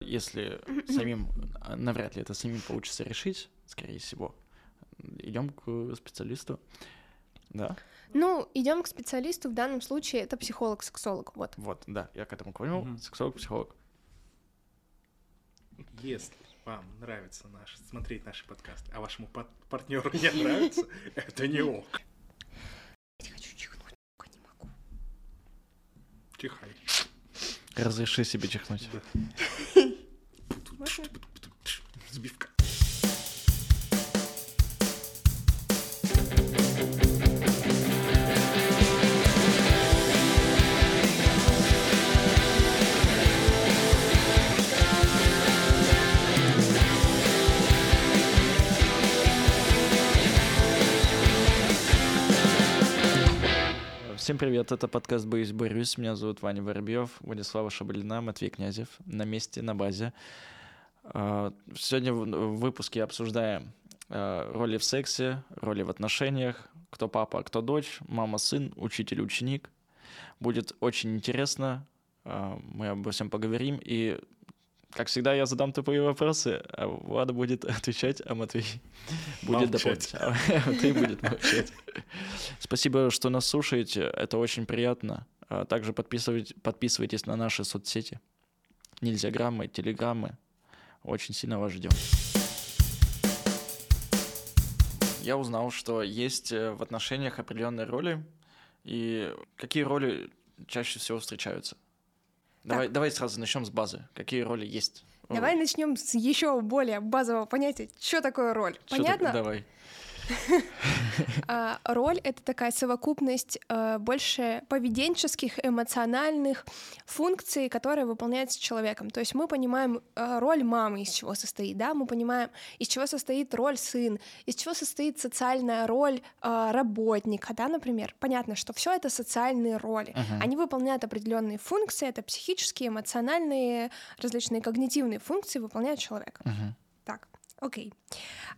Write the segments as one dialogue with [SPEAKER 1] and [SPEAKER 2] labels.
[SPEAKER 1] Если самим, а, навряд ли это самим получится решить, скорее всего, идем к специалисту. Да?
[SPEAKER 2] Ну, идем к специалисту, в данном случае это психолог-сексолог, вот.
[SPEAKER 1] Вот, да, я к этому понял,
[SPEAKER 3] Мгм.
[SPEAKER 1] сексолог-психолог.
[SPEAKER 3] Если вам нравится наш, смотреть наши подкасты, а вашему пар- партнеру не нравится, это не ок.
[SPEAKER 2] Я хочу чихнуть, не могу.
[SPEAKER 3] Чихай.
[SPEAKER 1] Разреши себе чихнуть.
[SPEAKER 3] Да. Сбивка.
[SPEAKER 1] Всем привет, это подкаст «Боюсь, борюсь». Меня зовут Ваня Воробьев, Владислава Шабалина, Матвей Князев. На месте, на базе. А, Сегодня в выпуске обсуждаем а, роли в сексе, роли в отношениях, кто папа, кто дочь, мама, сын, учитель, ученик. Будет очень интересно, а, мы обо всем поговорим, и, как всегда, я задам тупые вопросы, а Влада будет отвечать, а Матвей будет
[SPEAKER 3] Молчать.
[SPEAKER 1] дополнять. А Матвей будет молчать. Спасибо, что нас слушаете, это очень приятно. Также подписывайте- подписывайтесь на наши соцсети. Нельзяграммы, телеграммы. Очень сильно вас ждем. Я узнал, что есть э, в отношениях определенные роли. И какие роли чаще всего встречаются? Давай, давай сразу начнем с базы. Какие роли есть?
[SPEAKER 2] Давай начнем с еще более базового понятия. Что такое роль?
[SPEAKER 1] Что так-
[SPEAKER 2] Понятно?
[SPEAKER 1] Давай.
[SPEAKER 2] А, роль — это такая совокупность э, больше поведенческих, эмоциональных функций, которые выполняются человеком. То есть мы понимаем э, роль мамы, из чего состоит, да, мы понимаем, из чего состоит роль сын, из чего состоит социальная роль работника, да, например. Понятно, что все это социальные роли. Они выполняют определенные функции, это психические, эмоциональные, различные когнитивные функции выполняет человек.
[SPEAKER 1] Мгм.
[SPEAKER 2] Окей.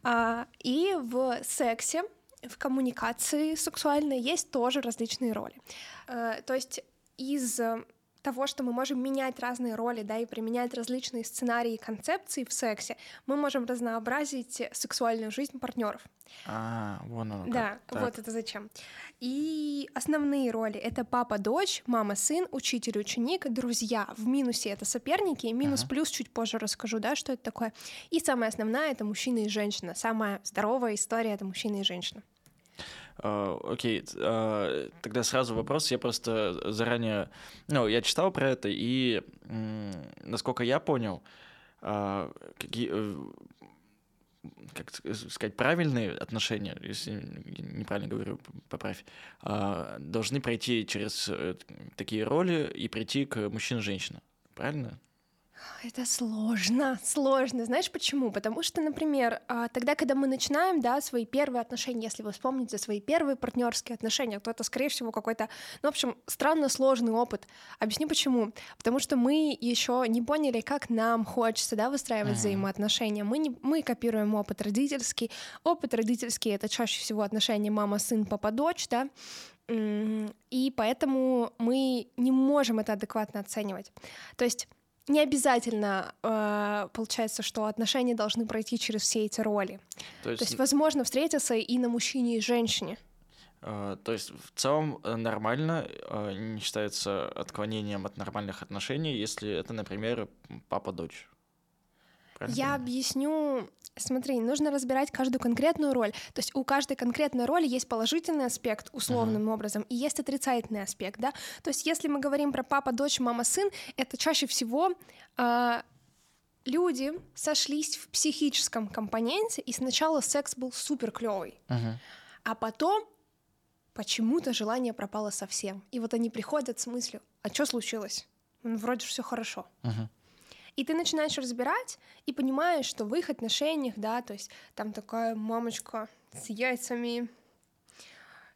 [SPEAKER 2] А, и в сексе, в коммуникации сексуальной есть тоже различные роли. Э, то есть из э, того, что мы можем менять разные роли, да, и применять различные сценарии и концепции в сексе, мы можем разнообразить сексуальную жизнь партнеров.
[SPEAKER 1] А, вон оно как.
[SPEAKER 2] Да,
[SPEAKER 1] Так.
[SPEAKER 2] вот это зачем. И основные роли — это папа-дочь, мама-сын, учитель-ученик, друзья. В минусе — это соперники, и минус-плюс чуть позже расскажу, да, что это такое. И самая основная — это мужчина и женщина. Самая здоровая история — это мужчина и женщина.
[SPEAKER 1] А, Окей, а, тогда сразу вопрос. Я просто заранее, ну, я читал про это, и насколько я понял, а, какие, э, как сказать, правильные отношения, если неправильно говорю, поправь, а, должны пройти через э, такие роли и прийти к мужчина-женщина. Правильно?
[SPEAKER 2] Это сложно, сложно. Знаешь почему? Потому что, например, а, тогда, когда мы начинаем, да, свои первые отношения, если вы вспомните свои первые партнерские отношения, то это, скорее всего, какой-то, ну, в общем, странно сложный опыт. Объясню почему. Потому что мы еще не поняли, как нам хочется, да, выстраивать
[SPEAKER 1] Мгм.
[SPEAKER 2] взаимоотношения. Мы, не, мы копируем опыт родительский. Опыт родительский — это чаще всего отношения мама-сын, папа-дочь, да, и поэтому мы не можем это адекватно оценивать. То есть не обязательно э, получается, что отношения должны пройти через все эти роли.
[SPEAKER 1] То есть,
[SPEAKER 2] То есть, возможно, встретиться и на мужчине и женщине.
[SPEAKER 1] а, то есть в целом э, нормально, а, не считается отклонением от нормальных отношений, если это, например, папа-дочь. Правильно
[SPEAKER 2] Я объясню. Смотри, нужно разбирать каждую конкретную роль. То есть у каждой конкретной роли есть положительный аспект условным образом и есть отрицательный аспект, да. То есть если мы говорим про папа, дочь, мама, сын, это чаще всего а, люди сошлись в психическом компоненте, и сначала секс был супер клевый,
[SPEAKER 1] Мгм.
[SPEAKER 2] а потом почему-то желание пропало совсем. И вот они приходят с мыслью, а что случилось? Ну, вроде все хорошо.
[SPEAKER 1] Мгм.
[SPEAKER 2] И ты начинаешь разбирать и понимаешь, что в их отношениях, да, то есть там такая мамочка с яйцами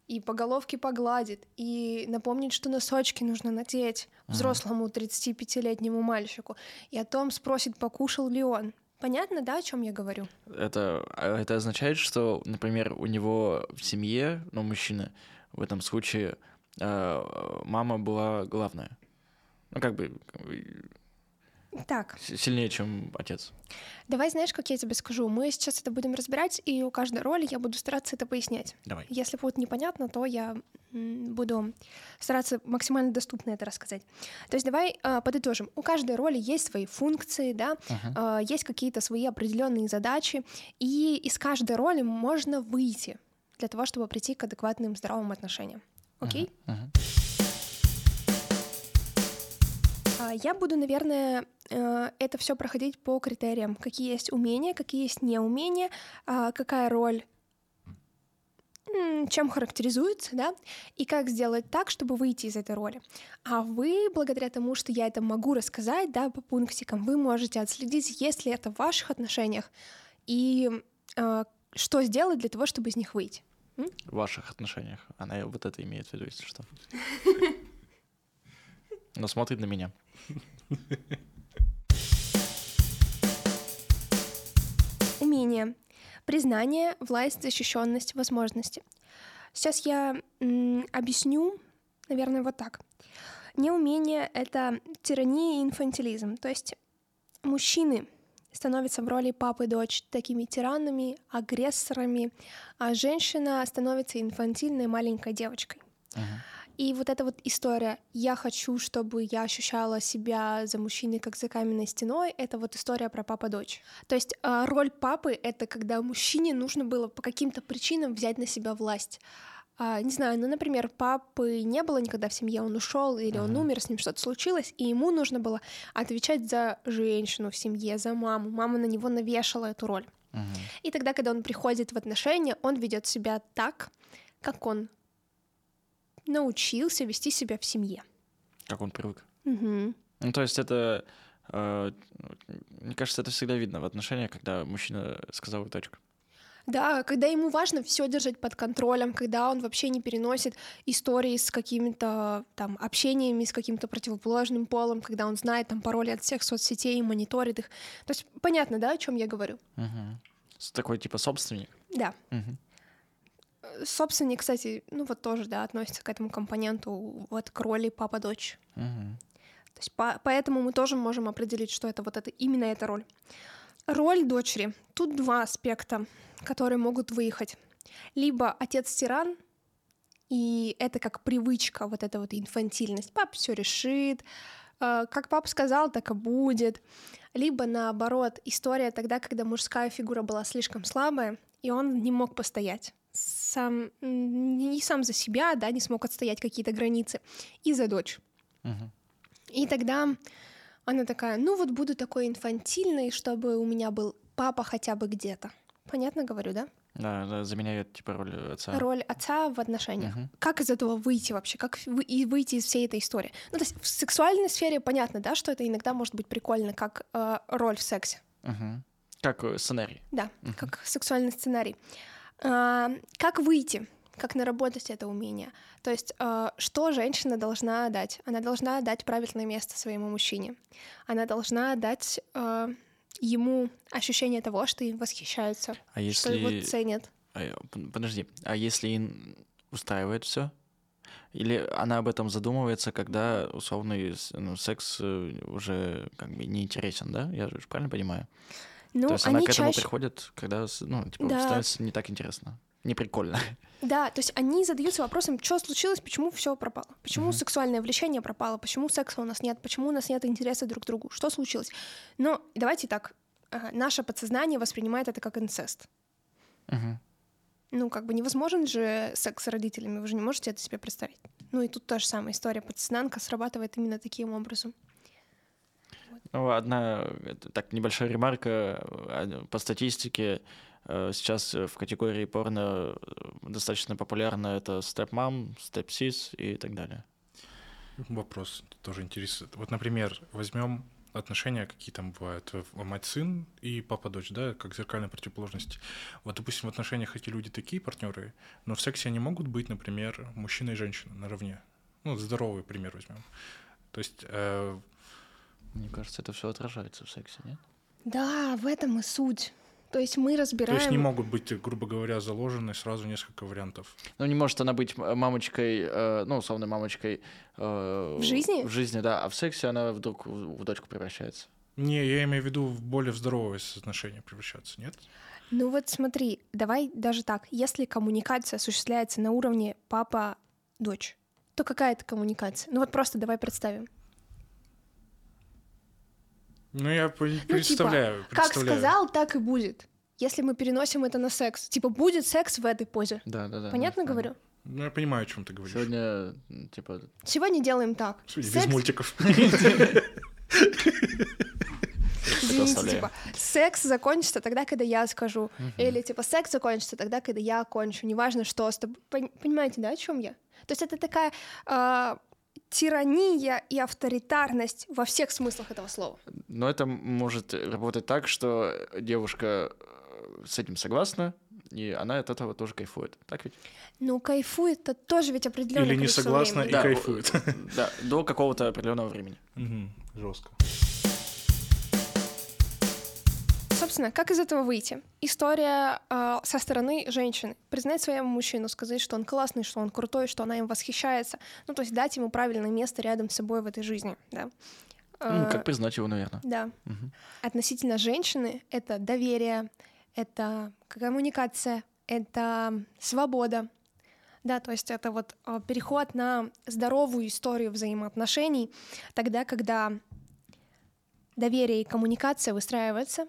[SPEAKER 2] и по головке погладит, и напомнит, что носочки нужно надеть взрослому 35-летнему мальчику, и о том спросит, покушал ли он. Понятно, да, о чем я говорю?
[SPEAKER 1] Это, а это означает, что, например, у него в семье, ну, мужчина, в этом случае а, мама была главная. Ну, как бы,
[SPEAKER 2] Так,
[SPEAKER 1] Сильнее, чем отец.
[SPEAKER 2] давай знаешь, как я тебе скажу. Мы сейчас это будем разбирать, и у каждой роли я буду стараться это пояснять.
[SPEAKER 1] Давай.
[SPEAKER 2] Если будет непонятно, то я буду стараться максимально доступно это рассказать. То есть давай а, подытожим. У каждой роли есть свои функции, да,
[SPEAKER 1] Мгм.
[SPEAKER 2] а, есть какие-то свои определенные задачи, и из каждой роли можно выйти для того, чтобы прийти к адекватным здоровым отношениям. Окей?
[SPEAKER 1] Мгм.
[SPEAKER 2] А, Я буду, наверное, э, это все проходить по критериям, какие есть умения, какие есть неумения, а, какая роль м, чем характеризуется, да, и как сделать так, чтобы выйти из этой роли. А вы, благодаря тому, что я это могу рассказать, да, по пунктикам, вы можете отследить, есть ли это в ваших отношениях, и э, что сделать для того, чтобы из них выйти.
[SPEAKER 1] В ваших отношениях. Она вот это имеет в виду, если что. Но смотрит на меня.
[SPEAKER 2] Умение. Признание, власть, защищенность, возможности. Сейчас я м, объясню, наверное, вот так. Неумение — это тирания и инфантилизм. То есть мужчины становятся в роли папы и дочь такими тиранами, агрессорами, а женщина становится инфантильной маленькой девочкой.
[SPEAKER 1] Мгм.
[SPEAKER 2] И вот эта вот история «я хочу, чтобы я ощущала себя за мужчиной, как за каменной стеной» — это вот история про папа-дочь. То есть а, роль папы — это когда мужчине нужно было по каким-то причинам взять на себя власть. А, не знаю, ну, например, папы не было никогда в семье, он ушел или он умер, с ним что-то случилось, и ему нужно было отвечать за женщину в семье, за маму. Мама на него навешала эту роль. И тогда, когда он приходит в отношения, он ведет себя так, как он научился вести себя в семье.
[SPEAKER 1] Как он привык.
[SPEAKER 2] Мгм.
[SPEAKER 1] Ну, то есть это... э, Мне кажется, это всегда видно в отношениях, когда мужчина сказал и точка.
[SPEAKER 2] Да, когда ему важно все держать под контролем, когда он вообще не переносит истории с какими-то там общениями с каким-то противоположным полом, когда он знает там пароли от всех соцсетей и мониторит их. То есть понятно, да, о чем я говорю?
[SPEAKER 1] С- Такой типа собственник.
[SPEAKER 2] Да.
[SPEAKER 1] Мгм.
[SPEAKER 2] Э, Собственник, кстати, ну вот тоже, да, относится к этому компоненту, вот к роли папа-дочь.
[SPEAKER 1] Мгм.
[SPEAKER 2] То есть по- поэтому мы тоже можем определить, что это вот это именно эта роль. Роль дочери. Тут два аспекта, которые могут выехать. Либо отец-тиран, и это как привычка, вот эта вот инфантильность. Папа все решит, э, как папа сказал, так и будет. Либо наоборот, история тогда, когда мужская фигура была слишком слабая, и он не мог постоять. Сам, не сам за себя, да, не смог отстоять какие-то границы. И за дочь.
[SPEAKER 1] Мгм.
[SPEAKER 2] И тогда она такая, ну вот буду такой инфантильной, чтобы у меня был папа хотя бы где-то. Понятно говорю, да?
[SPEAKER 1] Да, да, заменяет типа роль отца.
[SPEAKER 2] Роль отца в отношениях.
[SPEAKER 1] Мгм.
[SPEAKER 2] Как из этого выйти вообще? Как вы- и выйти из всей этой истории? Ну, то есть в сексуальной сфере понятно, да, что это иногда может быть прикольно, как э, роль в сексе.
[SPEAKER 1] Мгм. Как э, сценарий.
[SPEAKER 2] Да,
[SPEAKER 1] Мгм.
[SPEAKER 2] как сексуальный сценарий. А, как выйти? Как наработать это умение? То есть, э, что женщина должна дать? Она должна дать правильное место своему мужчине. Она должна дать э, ему ощущение того, что им восхищаются,
[SPEAKER 1] А
[SPEAKER 2] что его
[SPEAKER 1] если...
[SPEAKER 2] ценят.
[SPEAKER 1] А, э, Подожди, а если устраивает все? Или она об этом задумывается, когда условный ну, секс э, уже как бы не интересен, да? Я же правильно понимаю?
[SPEAKER 2] Ну,
[SPEAKER 1] То есть она
[SPEAKER 2] они
[SPEAKER 1] к этому
[SPEAKER 2] чаще...
[SPEAKER 1] приходит, когда ну, типа,
[SPEAKER 2] Да.
[SPEAKER 1] становится не так интересно, не прикольно.
[SPEAKER 2] Да, то есть они задаются вопросом, что случилось, почему все пропало, почему
[SPEAKER 1] Мгм.
[SPEAKER 2] сексуальное влечение пропало, почему секса у нас нет, почему у нас нет интереса друг к другу, что случилось. Но давайте так, а, наше подсознание воспринимает это как инцест.
[SPEAKER 1] Мгм.
[SPEAKER 2] Ну, как бы невозможен же секс с родителями, вы же не можете это себе представить. Ну и тут та же самая история, подсознанка срабатывает именно таким образом.
[SPEAKER 1] Ну, одна так небольшая ремарка э, по статистике. э, Сейчас э, в категории порно э, достаточно популярно это степ-мам, степ-сис и так далее.
[SPEAKER 3] Вопрос тоже интересует. Вот, например, возьмем отношения, какие там бывают, мать-сын и папа-дочь, да, как зеркальная противоположность. Вот, допустим, в отношениях эти люди такие партнеры, но в сексе они могут быть, например, мужчина и женщина наравне. Ну, здоровый пример возьмем. То есть э,
[SPEAKER 1] Мне кажется, это все отражается в сексе, нет?
[SPEAKER 2] Да, в этом и суть. То есть мы
[SPEAKER 3] То
[SPEAKER 2] разбираем...
[SPEAKER 3] есть не могут быть, грубо говоря, заложены сразу несколько вариантов.
[SPEAKER 1] Ну, не может она быть мамочкой, э, ну, условно, мамочкой... э,
[SPEAKER 2] В жизни?
[SPEAKER 1] В жизни, да, а в сексе она вдруг в в дочку превращается.
[SPEAKER 3] Не, я имею в виду в более здоровое отношения превращаться, нет?
[SPEAKER 2] Ну вот смотри, давай даже так. Если коммуникация осуществляется на уровне папа-дочь, то какая это коммуникация? Ну вот просто давай представим.
[SPEAKER 3] Ну, я по-
[SPEAKER 2] Ну, типа,
[SPEAKER 3] представляю,
[SPEAKER 2] Как
[SPEAKER 3] представляю.
[SPEAKER 2] сказал, так и будет. Если мы переносим это на секс. Типа, будет секс в этой позе.
[SPEAKER 1] Да, да, да.
[SPEAKER 2] Понятно
[SPEAKER 1] да,
[SPEAKER 2] говорю?
[SPEAKER 3] Ну, я понимаю, о чем ты говоришь.
[SPEAKER 1] Сегодня, типа,
[SPEAKER 2] Сегодня делаем так.
[SPEAKER 3] Без
[SPEAKER 2] Секс-
[SPEAKER 3] мультиков.
[SPEAKER 2] Извините, типа, секс закончится тогда, когда я скажу. Или, типа, секс закончится тогда, когда я кончу. Неважно, что с тобой. Пон- Понимаете, да, о чем я? То есть это такая а, тирания и авторитарность во всех смыслах этого слова.
[SPEAKER 1] Но это может работать так, что девушка э, с этим согласна, и она от этого тоже кайфует. Так ведь?
[SPEAKER 2] Ну, кайфует это тоже ведь определенное
[SPEAKER 3] Или не согласна
[SPEAKER 2] времени.
[SPEAKER 3] и
[SPEAKER 1] Да,
[SPEAKER 3] кайфует.
[SPEAKER 1] Да, до какого-то определенного времени.
[SPEAKER 3] Жестко.
[SPEAKER 2] Собственно, как из этого выйти? История э, со стороны женщины. Признать своему мужчину, сказать, что он классный, что он крутой, что она им восхищается. Ну, то есть дать ему правильное место рядом с собой в этой жизни, да.
[SPEAKER 1] Ну,
[SPEAKER 2] Э,
[SPEAKER 1] как признать его, наверное.
[SPEAKER 2] Да.
[SPEAKER 1] Мгм.
[SPEAKER 2] Относительно женщины это доверие, это коммуникация, это свобода. Да, то есть это вот э, переход на здоровую историю взаимоотношений, тогда, когда доверие и коммуникация выстраиваются,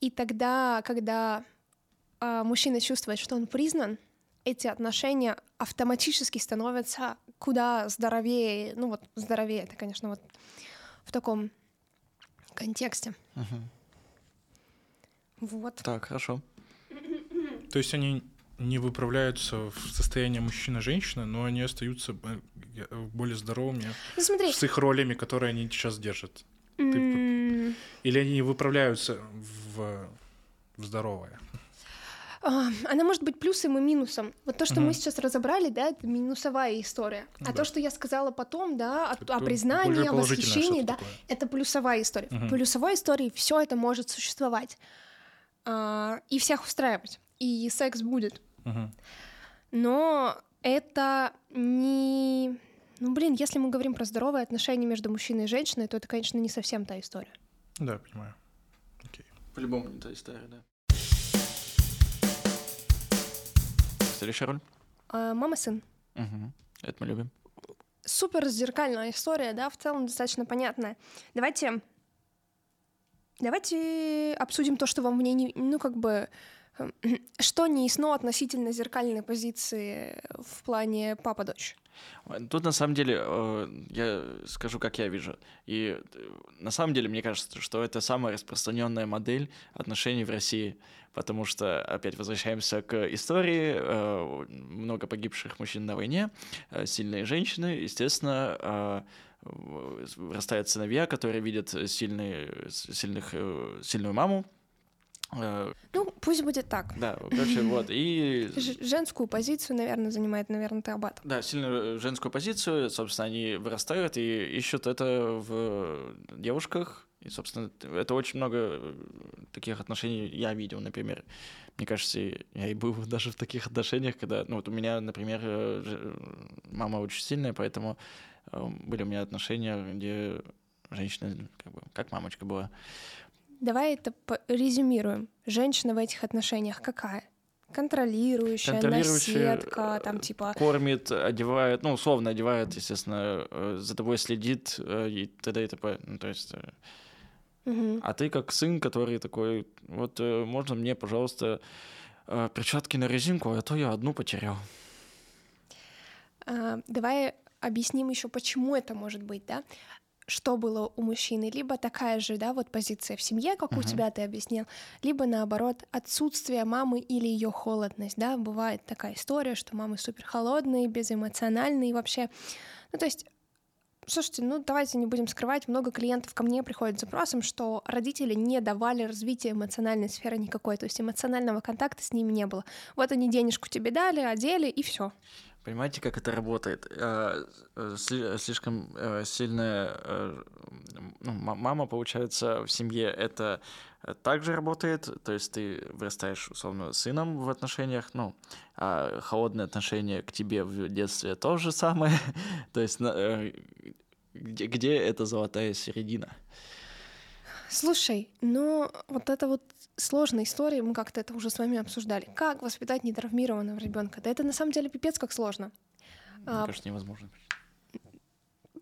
[SPEAKER 2] и тогда, когда э, мужчина чувствует, что он признан, эти отношения автоматически становятся куда здоровее, ну вот здоровее, это, конечно, вот в таком контексте.
[SPEAKER 1] Мгм.
[SPEAKER 2] Вот.
[SPEAKER 1] Так, хорошо.
[SPEAKER 3] То есть они не выправляются в состояние мужчина-женщина, но они остаются э, более здоровыми
[SPEAKER 2] Ну смотри,
[SPEAKER 3] с их ролями, которые они сейчас держат. Или они не выправляются в, в здоровое.
[SPEAKER 2] а, она может быть плюсом и минусом. Вот то, что
[SPEAKER 3] Мгм.
[SPEAKER 2] мы сейчас разобрали, да, это минусовая история. А
[SPEAKER 3] да.
[SPEAKER 2] то, что я сказала потом, да, о,
[SPEAKER 3] Это
[SPEAKER 2] о признании, о восхищении, да,
[SPEAKER 3] такое.
[SPEAKER 2] это плюсовая история.
[SPEAKER 3] Мгм.
[SPEAKER 2] В плюсовой истории все это может существовать. А, и всех устраивать. И секс будет.
[SPEAKER 3] Мгм.
[SPEAKER 2] Но это не... Ну, блин, если мы говорим про здоровые отношения между мужчиной и женщиной, то это, конечно, не совсем та история.
[SPEAKER 3] Да, понимаю. Окей.
[SPEAKER 1] По-любому не та история, да. Следующая роль?
[SPEAKER 2] А, мама-сын.
[SPEAKER 1] Мгм. Это мы любим.
[SPEAKER 2] супер зеркальная история, да, в целом достаточно понятная. Давайте, давайте обсудим то, что вам в ней, не, ну, как бы, что не относительно зеркальной позиции в плане папа-дочь.
[SPEAKER 1] Тут на самом деле э, я скажу, как я вижу. И э, на самом деле мне кажется, что это самая распространенная модель отношений в России, потому что опять возвращаемся к истории. э, Много погибших мужчин на войне, сильные женщины, естественно. Вырастают сыновья, которые видят сильный, сильных, сильную маму. Э,
[SPEAKER 2] Ну, пусть будет так.
[SPEAKER 1] Да, короче, вот. И
[SPEAKER 2] женскую позицию, наверное, занимает, наверное, ты об этом.
[SPEAKER 1] Да, сильную женскую позицию, собственно, они вырастают и ищут это в девушках. И, собственно, это очень много э, таких отношений я видел, например. Мне кажется, я и был даже в таких отношениях, когда, ну вот у меня, например, э, мама очень сильная, поэтому э, были у меня отношения, где женщина как бы как мамочка была.
[SPEAKER 2] Давай это резюмируем. Женщина в этих отношениях какая? Контролирующая,
[SPEAKER 1] Контролирующая,
[SPEAKER 2] наседка, там типа...
[SPEAKER 1] Кормит, одевает, ну, условно одевает, естественно, э, за тобой следит э, и т.д. и т.п. Ну, то есть...
[SPEAKER 2] мгм.
[SPEAKER 1] А ты как сын, который такой, вот можно мне, пожалуйста, перчатки на резинку, а то я одну потерял.
[SPEAKER 2] А, Давай объясним еще, почему это может быть, да? Что было у мужчины? Либо такая же, да, вот позиция в семье, как у
[SPEAKER 1] Мгм.
[SPEAKER 2] тебя ты объяснил, либо наоборот отсутствие мамы или ее холодность, да? Бывает такая история, что мамы супер холодные, безэмоциональные вообще. Ну то есть Слушайте, ну давайте не будем скрывать, много клиентов ко мне приходят с запросом, что родители не давали развития эмоциональной сферы никакой, то есть эмоционального контакта с ними не было. Вот они денежку тебе дали, одели, и все.
[SPEAKER 1] Понимаете, как это работает? Э, э, сли- Слишком э, сильная ма- мама, получается, в семье это также работает, то есть ты вырастаешь, условно, сыном в отношениях, ну, а холодное отношение к тебе в детстве то же самое, то есть где, где эта золотая середина?
[SPEAKER 2] Слушай, ну вот это вот сложная история, мы как-то это уже с вами обсуждали. Как воспитать нетравмированного ребенка? Да это на самом деле пипец как сложно.
[SPEAKER 1] Мне а, кажется, невозможно.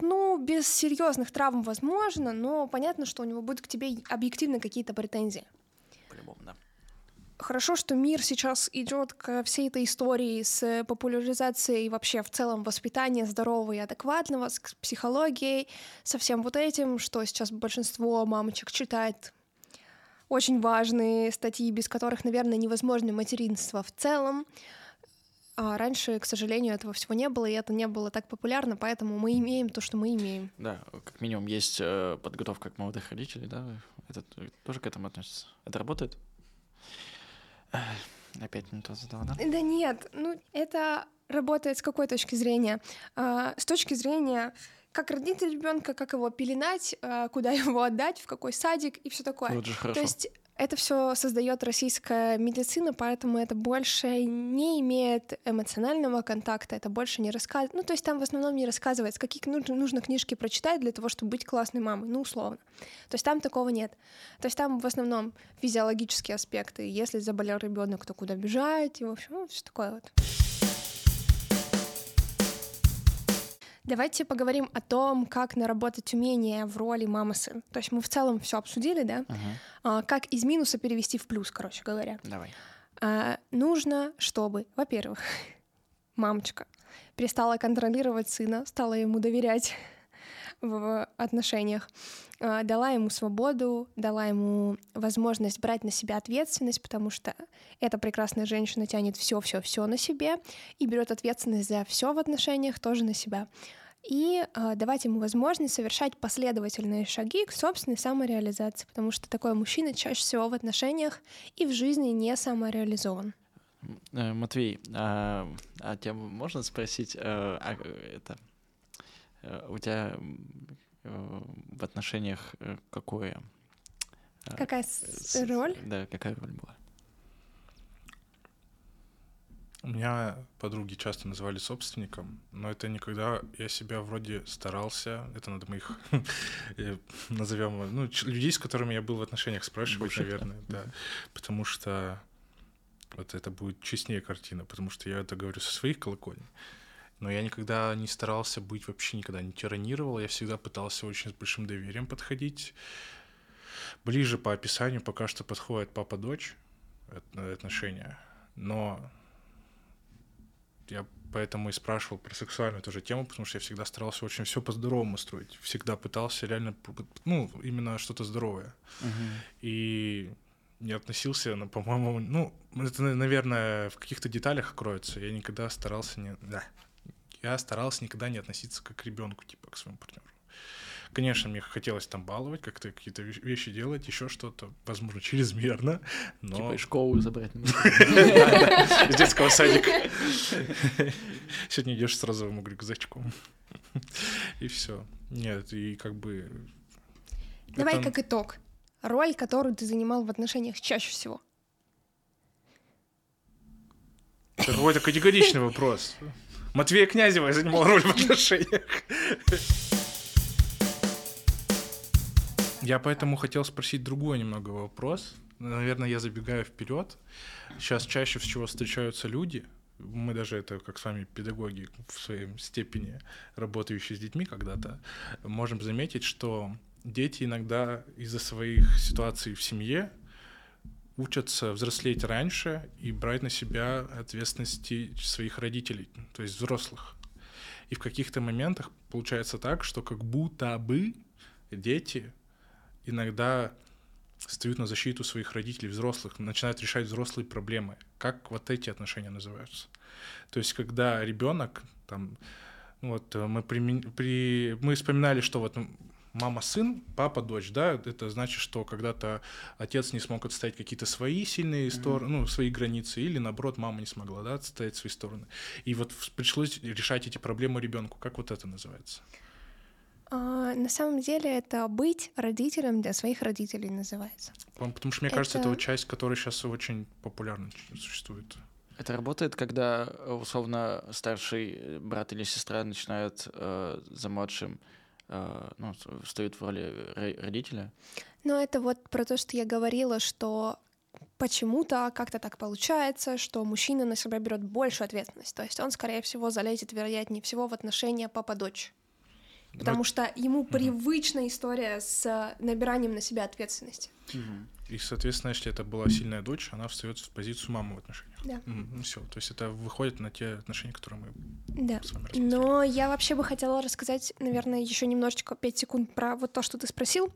[SPEAKER 2] Ну, без серьезных травм возможно, но понятно, что у него будут к тебе объективно какие-то претензии.
[SPEAKER 1] По-любому, да.
[SPEAKER 2] Хорошо, что мир сейчас идет к всей этой истории с популяризацией вообще в целом воспитания здорового и адекватного, с психологией, со всем вот этим, что сейчас большинство мамочек читает очень важные статьи, без которых, наверное, невозможно материнство в целом. А раньше, к сожалению, этого всего не было, и это не было так популярно, поэтому мы имеем то, что мы имеем.
[SPEAKER 1] Да, как минимум есть э, подготовка к молодых родителей, да? Это тоже к этому относится. Это работает? Опять не то задала, да?
[SPEAKER 2] Да нет, ну это работает с какой точки зрения? А, с точки зрения как родить ребенка, как его пеленать, а, куда его отдать, в какой садик и все такое.
[SPEAKER 1] Вот же хорошо.
[SPEAKER 2] То есть это все создает российская медицина, поэтому это больше не имеет эмоционального контакта, это больше не рассказывает. Ну, то есть там в основном не рассказывается, какие нужно, нужно книжки прочитать для того, чтобы быть классной мамой, ну, условно. То есть там такого нет. То есть там в основном физиологические аспекты. Если заболел ребенок, то куда бежать, и в общем, ну, все такое вот. Давайте поговорим о том, как наработать умение в роли мамы-сын. То есть мы в целом все обсудили, да?
[SPEAKER 1] Ага.
[SPEAKER 2] А, как из минуса перевести в плюс, короче говоря.
[SPEAKER 1] Давай.
[SPEAKER 2] А, нужно, чтобы, во-первых, мамочка перестала контролировать сына, стала ему доверять в отношениях, а, дала ему свободу, дала ему возможность брать на себя ответственность, потому что эта прекрасная женщина тянет все, все, все на себе и берет ответственность за все в отношениях тоже на себя. И э, давать ему возможность совершать последовательные шаги к собственной самореализации, потому что такой мужчина чаще всего в отношениях и в жизни не самореализован.
[SPEAKER 1] Э, Матвей, а, а тебя можно спросить, а, а, это, Э, у тебя э, в отношениях э, какое?
[SPEAKER 2] Какая роль?
[SPEAKER 1] Да, какая роль была?
[SPEAKER 3] У меня подруги часто называли собственником, но это никогда я себя вроде старался. Это надо моих назовем ну людей, с которыми я был в отношениях, спрашивать, наверное, да, потому что вот это будет честнее картина, потому что я это говорю со своих колокольни но я никогда не старался быть, вообще никогда не тиранировал, я всегда пытался очень с большим доверием подходить. Ближе по описанию пока что подходит папа-дочь отношения, но я поэтому и спрашивал про сексуальную тоже тему, потому что я всегда старался очень все по-здоровому строить. Всегда пытался реально, ну, именно что-то здоровое.
[SPEAKER 1] Uh-huh.
[SPEAKER 3] И не относился, но, по-моему, ну, это, наверное, в каких-то деталях кроется. Я никогда старался не... Да, я старался никогда не относиться как к ребенку, типа, к своему партнеру. Конечно, мне хотелось там баловать, как-то какие-то вещи делать, еще что-то, возможно, чрезмерно, но...
[SPEAKER 1] Типа из школы забрать.
[SPEAKER 3] Из детского садика. Сегодня идешь с розовым рюкзачком. И все. Нет, и как бы...
[SPEAKER 2] Давай как итог. Роль, которую ты занимал в отношениях чаще всего.
[SPEAKER 3] Это какой-то категоричный вопрос. Матвея Князева я занимал роль в отношениях. Я поэтому хотел спросить другой немного вопрос. Наверное, я забегаю вперед. Сейчас чаще всего встречаются люди, мы даже это, как с вами педагоги в своей степени, работающие с детьми когда-то, можем заметить, что дети иногда из-за своих ситуаций в семье учатся взрослеть раньше и брать на себя ответственности своих родителей, то есть взрослых. И в каких-то моментах получается так, что как будто бы дети иногда встают на защиту своих родителей, взрослых, начинают решать взрослые проблемы. Как вот эти отношения называются? То есть, когда ребенок, там, вот мы, при, при, мы вспоминали, что вот мама-сын, папа-дочь, да, это значит, что когда-то отец не смог отстоять какие-то свои сильные стороны, mm-hmm. ну, свои границы, или наоборот, мама не смогла, да, отстоять свои стороны. И вот пришлось решать эти проблемы ребенку. Как вот это называется?
[SPEAKER 2] А, на самом деле это быть родителем для своих родителей называется.
[SPEAKER 3] Потому что, мне это... кажется, это вот часть, которая сейчас очень популярно существует.
[SPEAKER 1] Это работает, когда, условно, старший брат или сестра начинают э, за младшим ну, с- встают в роли ро- родителя.
[SPEAKER 2] Но это вот про то, что я говорила, что почему-то как-то так получается, что мужчина на себя берет большую ответственность. То есть он, скорее всего, залезет, вероятнее всего, в отношения папа-дочь. Потому что ему привычна история с э, набиранием на себя ответственности.
[SPEAKER 3] И, соответственно, если это была сильная дочь, она встает в позицию мамы в отношениях.
[SPEAKER 2] Да.
[SPEAKER 3] ну все. То есть это выходит на те отношения, которые мы
[SPEAKER 2] Да.
[SPEAKER 3] с вами рассмотрели.
[SPEAKER 2] Но я вообще бы хотела рассказать, наверное, еще немножечко, 5 секунд про вот то, что ты спросил.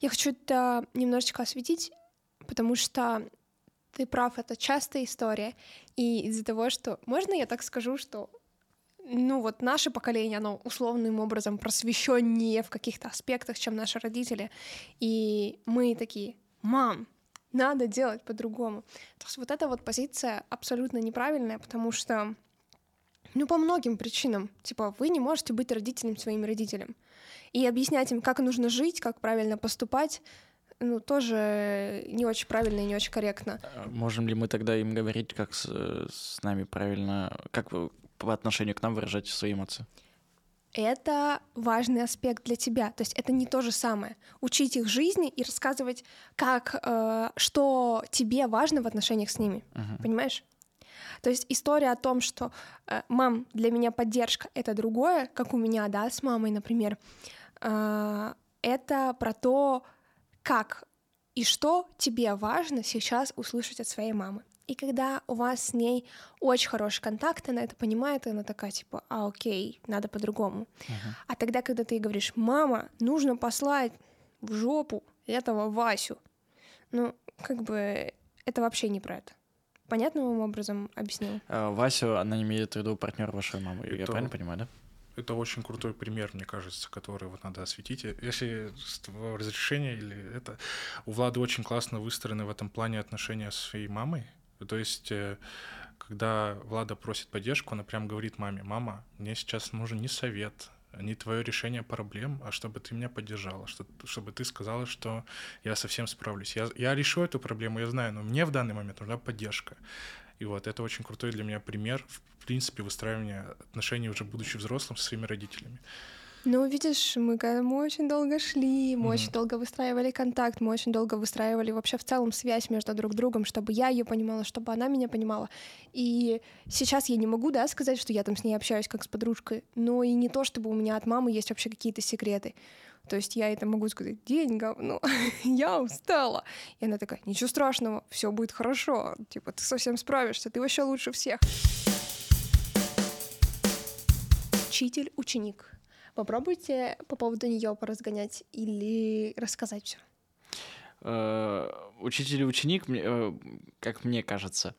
[SPEAKER 2] Я хочу это немножечко осветить, потому что ты прав, это частая история. И из-за того, что... Можно я так скажу, что ну вот наше поколение, оно условным образом просвещеннее в каких-то аспектах, чем наши родители. И мы такие, мам, надо делать по-другому. То есть вот эта вот позиция абсолютно неправильная, потому что ну, по многим причинам. Типа, вы не можете быть родителем своим родителям. И объяснять им, как нужно жить, как правильно поступать, ну, тоже не очень правильно и не очень корректно.
[SPEAKER 1] А Можем ли мы тогда им говорить, как с, с нами правильно, как по отношению к нам выражать свои эмоции?
[SPEAKER 2] Это важный аспект для тебя. То есть это не то же самое. Учить их жизни и рассказывать, как, э, что тебе важно в отношениях с ними.
[SPEAKER 1] Мгм.
[SPEAKER 2] Понимаешь? То есть история о том, что э, мам, для меня поддержка это другое, как у меня, да, с мамой, например, э, это про то, как и что тебе важно сейчас услышать от своей мамы. И когда у вас с ней очень хороший контакт, она это понимает, и она такая типа, а окей, надо по-другому.
[SPEAKER 1] Мгм.
[SPEAKER 2] А тогда, когда ты ей говоришь, мама, нужно послать в жопу этого Васю, ну, как бы это вообще не про это. Понятным образом объяснила?
[SPEAKER 1] А, Васю, она имеет в виду партнер вашей мамы, я
[SPEAKER 3] Это-
[SPEAKER 1] правильно понимаю, да?
[SPEAKER 3] Это очень крутой пример, мне кажется, который вот надо осветить. Если с твоего разрешения или это... У Влады очень классно выстроены в этом плане отношения со своей мамой. То есть, э, когда Влада просит поддержку, она прям говорит маме, мама, мне сейчас нужен не совет, не твое решение проблем, а чтобы ты меня поддержала, что, чтобы ты сказала, что я совсем справлюсь. Я, я решу эту проблему, я знаю, но мне в данный момент нужна поддержка. И вот это очень крутой для меня пример, в принципе, выстраивания отношений уже будучи взрослым со своими родителями.
[SPEAKER 2] Ну, видишь, мы, этому очень долго шли, мы
[SPEAKER 3] Мгм.
[SPEAKER 2] очень долго выстраивали контакт, мы очень долго выстраивали вообще в целом связь между друг другом, чтобы я ее понимала, чтобы она меня понимала. И сейчас я не могу, да, сказать, что я там с ней общаюсь как с подружкой, но и не то, чтобы у меня от мамы есть вообще какие-то секреты. То есть я это могу сказать, день говно, я устала. И она такая, ничего страшного, все будет хорошо, типа ты совсем справишься, ты вообще лучше всех. Учитель-ученик. Попробуйте по поводу нее поразгонять или рассказать все.
[SPEAKER 1] Э, Учитель и ученик, мне, э, как мне кажется,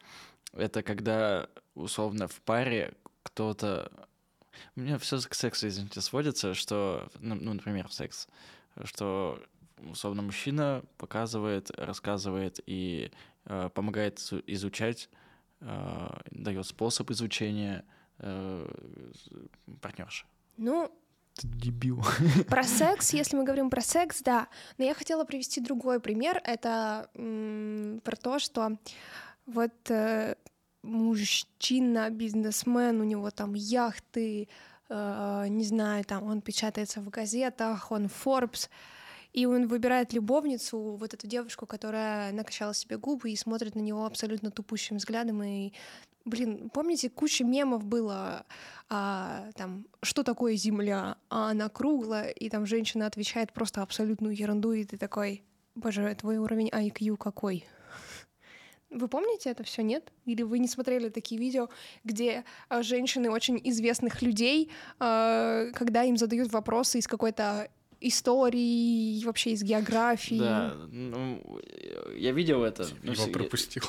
[SPEAKER 1] это когда условно в паре кто-то... У меня все к сексу, извините, сводится, что, ну, ну, например, секс, что условно мужчина показывает, рассказывает и э, помогает изу- изучать, э, дает способ изучения э, партнерши.
[SPEAKER 2] Ну,
[SPEAKER 1] Ты дебил.
[SPEAKER 2] про секс, если мы говорим про секс, да. Но я хотела привести другой пример. Это м, про то, что вот э, мужчина, бизнесмен, у него там яхты, э, не знаю, там он печатается в газетах, он Forbes, и он выбирает любовницу, вот эту девушку, которая накачала себе губы и смотрит на него абсолютно тупущим взглядом. И, блин, помните, куча мемов было, а, там, что такое Земля, а она круглая, и там женщина отвечает просто абсолютную ерунду, и ты такой, боже, твой уровень IQ какой? Вы помните это все, нет? Или вы не смотрели такие видео, где а, женщины очень известных людей, а, когда им задают вопросы из какой-то истории, вообще из географии.
[SPEAKER 1] Да, ну, я видел это. Ну,
[SPEAKER 3] Его
[SPEAKER 1] с-
[SPEAKER 3] пропустил.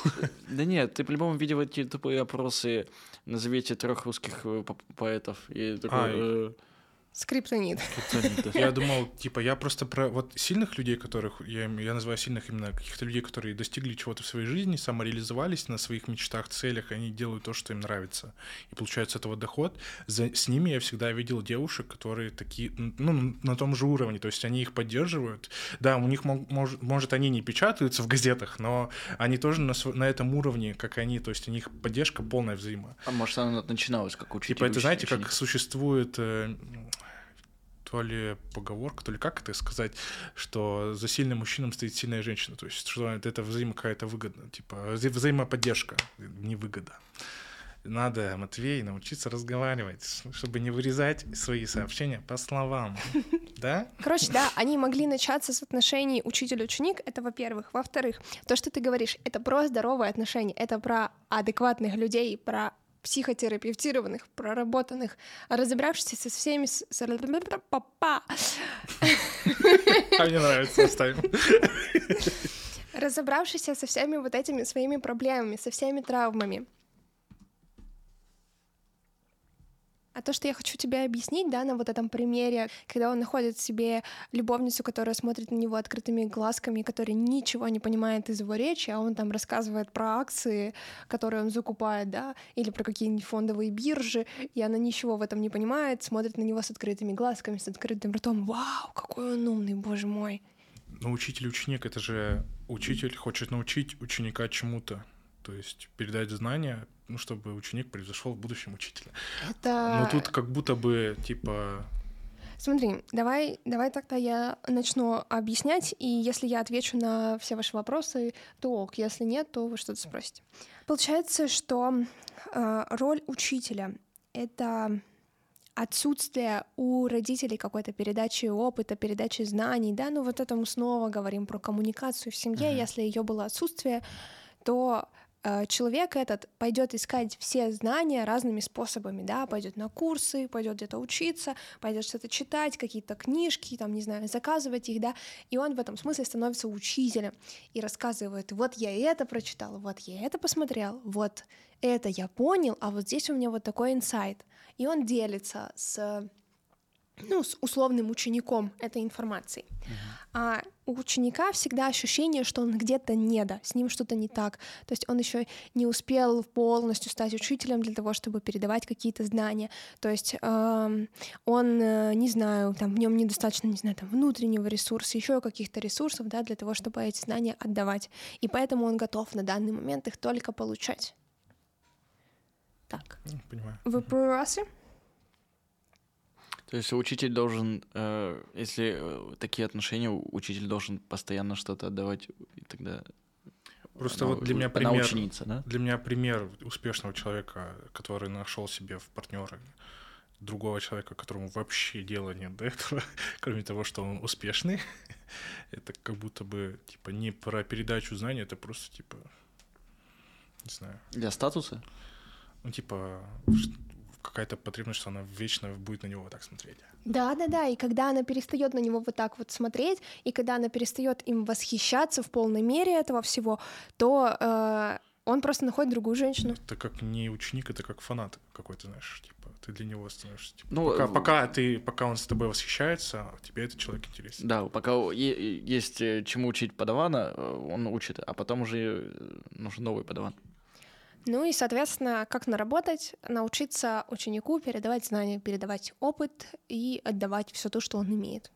[SPEAKER 1] Да нет, ты по-любому видел эти тупые опросы «Назовите трех русских э, по- поэтов». И такой...
[SPEAKER 3] А,
[SPEAKER 1] э,
[SPEAKER 2] Скриптонит.
[SPEAKER 1] «Криптонит».
[SPEAKER 3] Я думал, типа, я просто про вот сильных людей, которых я, им- я называю сильных именно каких-то людей, которые достигли чего-то в своей жизни, самореализовались на своих мечтах, целях, они делают то, что им нравится, и получают с этого доход. За, с ними я всегда видел девушек, которые такие, ну, на том же уровне, то есть они их поддерживают. Да, у них, мог- может, может, они не печатаются в газетах, но они тоже на, на этом уровне, как они, то есть у них поддержка полная взаима.
[SPEAKER 1] А может, она начиналась как учитель?
[SPEAKER 3] Типа это, знаете,
[SPEAKER 1] ученик?
[SPEAKER 3] как существует... то ли поговорка, то ли как это сказать, что за сильным мужчином стоит сильная женщина. То есть, что это взаимо какая-то выгода, типа вза- взаимоподдержка, не выгода. Надо, Матвей, научиться разговаривать, чтобы не вырезать свои сообщения по словам. Да?
[SPEAKER 2] Короче, да, они могли начаться с отношений учитель-ученик, это во-первых. Во-вторых, то, что ты говоришь, это про здоровые отношения, это про адекватных людей, про психотерапевтированных, проработанных, разобравшихся со всеми... Папа.
[SPEAKER 3] А мне нравится, оставим.
[SPEAKER 2] разобравшийся со всеми вот этими своими проблемами, со всеми травмами. А то, что я хочу тебе объяснить, да, на вот этом примере, когда он находит себе любовницу, которая смотрит на него открытыми глазками, которая ничего не понимает из его речи, а он там рассказывает про акции, которые он закупает, да, или про какие-нибудь фондовые биржи, и она ничего в этом не понимает, смотрит на него с открытыми глазками, с открытым ртом. Вау, какой он умный, боже мой.
[SPEAKER 3] Но учитель и ученик это же учитель хочет научить ученика чему-то. То есть передать знания, ну, чтобы ученик превзошел в будущем учителя.
[SPEAKER 2] Это...
[SPEAKER 3] Но тут как будто бы, типа,
[SPEAKER 2] Смотри, давай, давай тогда я начну объяснять, и если я отвечу на все ваши вопросы, то ок, если нет, то вы что-то спросите. Получается, что э, роль учителя — это отсутствие у родителей какой-то передачи опыта, передачи знаний, да, ну вот это мы снова говорим про коммуникацию в семье,
[SPEAKER 1] Мгм.
[SPEAKER 2] если ее было отсутствие, то человек этот пойдет искать все знания разными способами, да, пойдет на курсы, пойдет где-то учиться, пойдет что-то читать, какие-то книжки, там, не знаю, заказывать их, да, и он в этом смысле становится учителем и рассказывает, вот я это прочитал, вот я это посмотрел, вот это я понял, а вот здесь у меня вот такой инсайт. И он делится с ну, с условным учеником этой информацией. А у ученика всегда ощущение, что он где-то недо, с ним что-то не так. То есть он еще не успел полностью стать учителем для того, чтобы передавать какие-то знания. То есть эм, он, э, не знаю, там в нем недостаточно, не знаю, там внутреннего ресурса, еще каких-то ресурсов, да, для того, чтобы эти знания отдавать. И поэтому он готов на данный момент их только получать. Так,
[SPEAKER 3] понимаю.
[SPEAKER 2] вопросы?
[SPEAKER 1] То есть учитель должен, э, если э, такие отношения, учитель должен постоянно что-то отдавать, и тогда...
[SPEAKER 3] Просто
[SPEAKER 1] она-
[SPEAKER 3] вот для меня пример,
[SPEAKER 1] ученица, да?
[SPEAKER 3] для меня пример успешного человека, который нашел себе в партнеры другого человека, которому вообще дела нет до этого, кроме того, что он успешный. это как будто бы типа не про передачу знаний, это просто типа не знаю,
[SPEAKER 1] Для статуса?
[SPEAKER 3] ну типа какая-то потребность, что она вечно будет на него вот так смотреть.
[SPEAKER 2] Да, да, да. И когда она перестает на него вот так вот смотреть, и когда она перестает им восхищаться в полной мере этого всего, то э, он просто находит другую женщину.
[SPEAKER 3] Это как не ученик, это как фанат какой-то, знаешь, типа ты для него становишься. Типа,
[SPEAKER 1] Ну,
[SPEAKER 3] пока, пока ты, пока он с тобой восхищается, тебе этот человек интересен.
[SPEAKER 1] Да, пока есть э, чему учить подавана, э, он учит, а потом уже э, нужен новый подаван.
[SPEAKER 2] Ну и, соответственно, как наработать, научиться ученику передавать знания, передавать опыт и отдавать все то, что он имеет.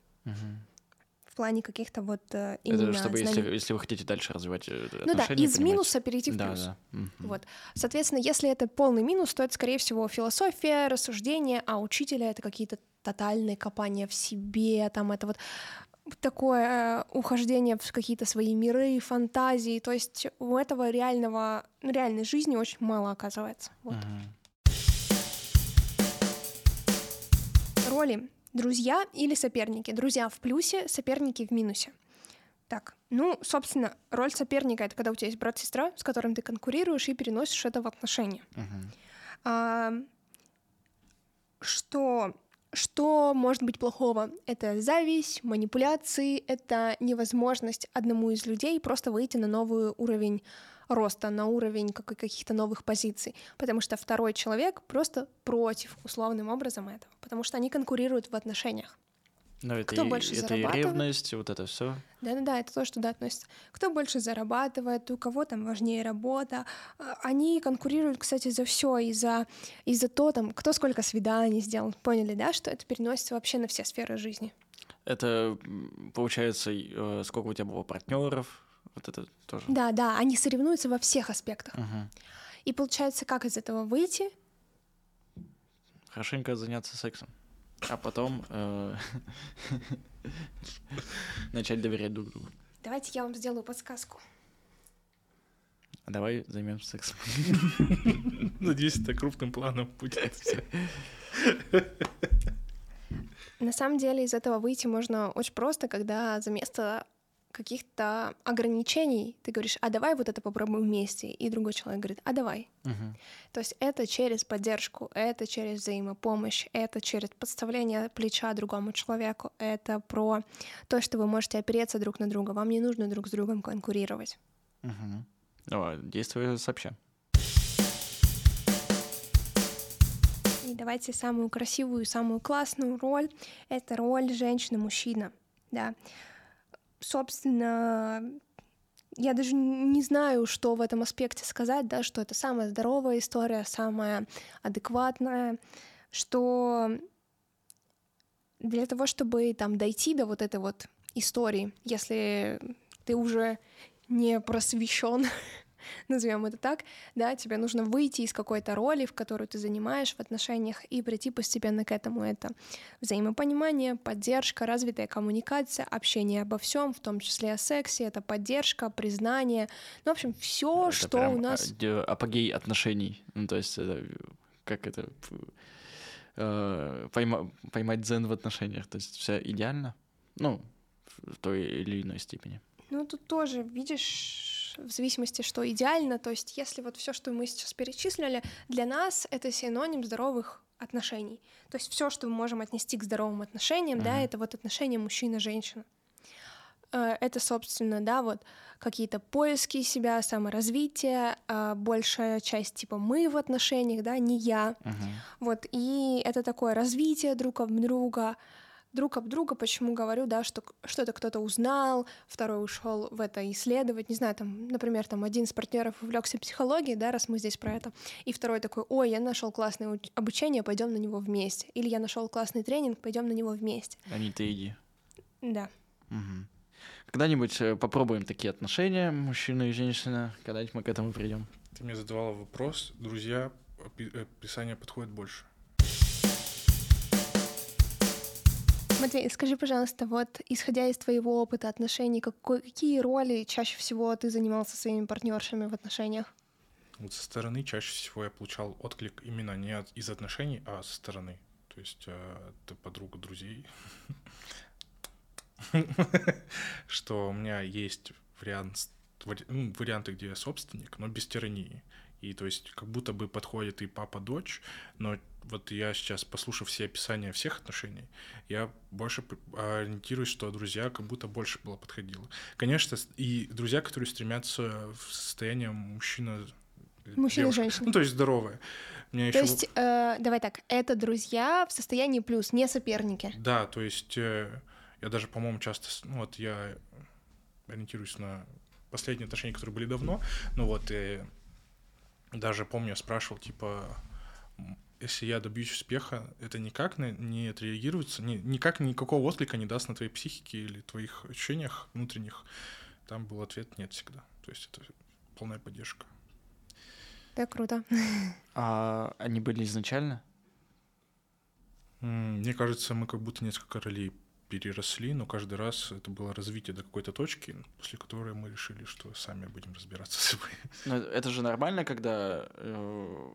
[SPEAKER 2] В плане каких-то вот э, именно
[SPEAKER 1] Это чтобы, если,
[SPEAKER 2] знаний.
[SPEAKER 1] если вы хотите дальше развивать э,
[SPEAKER 2] Ну да,
[SPEAKER 1] отношения,
[SPEAKER 2] из
[SPEAKER 1] понимаете.
[SPEAKER 2] минуса перейти в
[SPEAKER 1] Да,
[SPEAKER 2] плюс.
[SPEAKER 1] да. Мгм.
[SPEAKER 2] Вот. Соответственно, если это полный минус, то это, скорее всего, философия, рассуждение, а учителя — это какие-то тотальные копания в себе, там это вот такое э, ухождение в какие-то свои миры, фантазии. То есть у этого реального, ну, реальной жизни очень мало оказывается. Вот.
[SPEAKER 1] Мгм.
[SPEAKER 2] Роли друзья или соперники. Друзья в плюсе, соперники в минусе. Так, ну, собственно, роль соперника — это когда у тебя есть брат-сестра, с которым ты конкурируешь и переносишь это в отношения.
[SPEAKER 1] Мгм.
[SPEAKER 2] А, что, что может быть плохого? Это зависть, манипуляции, это невозможность одному из людей просто выйти на новый уровень роста, на уровень как- каких-то новых позиций, потому что второй человек просто против условным образом этого, потому что они конкурируют в отношениях.
[SPEAKER 1] Ну, это,
[SPEAKER 2] Кто
[SPEAKER 1] и,
[SPEAKER 2] больше
[SPEAKER 1] это и
[SPEAKER 2] зарабатывает?
[SPEAKER 1] ревность, вот это все.
[SPEAKER 2] Да-да-да, это тоже туда относится. Кто больше зарабатывает, у кого там важнее работа. А, Они конкурируют, кстати, за все, и за, и за то, там, кто сколько свиданий сделал. Поняли, да, что это переносится вообще на все сферы жизни.
[SPEAKER 1] Это получается, э, сколько у тебя было партнеров, вот это тоже.
[SPEAKER 2] Да-да, они соревнуются во всех аспектах.
[SPEAKER 1] Мгм.
[SPEAKER 2] И получается, как из этого выйти?
[SPEAKER 1] Хорошенько заняться сексом. А потом э, начать доверять друг другу.
[SPEAKER 2] Давайте я вам сделаю подсказку.
[SPEAKER 1] А давай займемся сексом.
[SPEAKER 3] Надеюсь, это крупным планом будет.
[SPEAKER 2] На самом деле из этого выйти можно очень просто, когда за место каких-то ограничений ты говоришь, а давай вот это попробуем вместе, и другой человек говорит, а давай.
[SPEAKER 1] Мгм.
[SPEAKER 2] То есть это через поддержку, это через взаимопомощь, это через подставление плеча другому человеку, это про то, что вы можете опереться друг на друга, вам не нужно друг с другом конкурировать.
[SPEAKER 1] Мгм. Давай, действуй сообща.
[SPEAKER 2] И давайте самую красивую, самую классную роль — это роль женщина-мужчина, да. Собственно, я даже не знаю, что в этом аспекте сказать, да, что это самая здоровая история, самая адекватная, что для того, чтобы там дойти до вот этой вот истории, если ты уже не просвещен, назовем это так, да, тебе нужно выйти из какой-то роли, в которую ты занимаешь в отношениях, и прийти постепенно к этому. Это взаимопонимание, поддержка, развитая коммуникация, общение обо всем, в том числе о сексе, это поддержка, признание, ну, в общем, все, что
[SPEAKER 1] прям,
[SPEAKER 2] у
[SPEAKER 1] а,
[SPEAKER 2] нас...
[SPEAKER 1] апогей отношений. Ну, то есть, это, как это... э, пойма- поймать дзен в отношениях. То есть, все идеально. Ну, в той или иной степени.
[SPEAKER 2] Ну, тут тоже, видишь, в зависимости, что идеально, то есть если вот все, что мы сейчас перечислили, для нас это синоним здоровых отношений. То есть все, что мы можем отнести к здоровым отношениям, да,
[SPEAKER 1] Мгм.
[SPEAKER 2] это вот отношения мужчина-женщина. Э, Это, собственно, да, вот какие-то поиски себя, саморазвитие, а, большая часть типа мы в отношениях, да, не я.
[SPEAKER 1] Мгм.
[SPEAKER 2] Вот, и это такое развитие друг об друга, друг об друга, почему говорю, да, что что-то кто-то узнал, второй ушел в это исследовать, не знаю, там, например, там один из партнеров увлекся психологией, да, раз мы здесь про это, и второй такой, ой, я нашел классное уч- обучение, пойдем на него вместе, или я нашел классный тренинг, пойдем на него вместе,
[SPEAKER 1] Они ты иди.
[SPEAKER 2] да.
[SPEAKER 1] Мгм. Когда-нибудь э, попробуем такие отношения, мужчина и женщина, когда-нибудь мы к этому придем.
[SPEAKER 3] Ты мне задавала вопрос, друзья, опи- описание подходит больше.
[SPEAKER 2] Матвей, скажи, пожалуйста, вот исходя из твоего опыта отношений, какой, какие роли чаще всего ты занимался своими партнершами в отношениях?
[SPEAKER 3] Вот со стороны чаще всего я получал отклик именно не от- из отношений, а со стороны. То есть э, это подруга друзей. Что у меня есть вариант, варианты, где я собственник, но без тирании. И то есть как будто бы подходит и папа-дочь, но вот я сейчас, послушав все описания всех отношений, я больше ориентируюсь, что друзья как будто больше было подходило. Конечно, и друзья, которые стремятся в состояние мужчина
[SPEAKER 2] Мужчина и женщина.
[SPEAKER 3] Ну, то есть здоровые. Мне
[SPEAKER 2] То
[SPEAKER 3] ещё-
[SPEAKER 2] есть, э, давай так, это друзья в состоянии плюс, не соперники.
[SPEAKER 3] Да, то есть э, я даже, по-моему, часто, ну вот я ориентируюсь на последние отношения, которые были давно, ну вот э, даже помню, я спрашивал, типа, если я добьюсь успеха, это никак на- не отреагируется, ни- никак никакого отклика не даст на твоей психике или твоих ощущениях внутренних. Там был ответ нет всегда. То есть это полная поддержка.
[SPEAKER 2] Да, круто.
[SPEAKER 1] А они были изначально?
[SPEAKER 3] Мне кажется, мы как будто несколько ролей переросли, но каждый раз это было развитие до какой-то точки, после которой мы решили, что сами будем разбираться с собой.
[SPEAKER 1] Ну, это же нормально, когда э,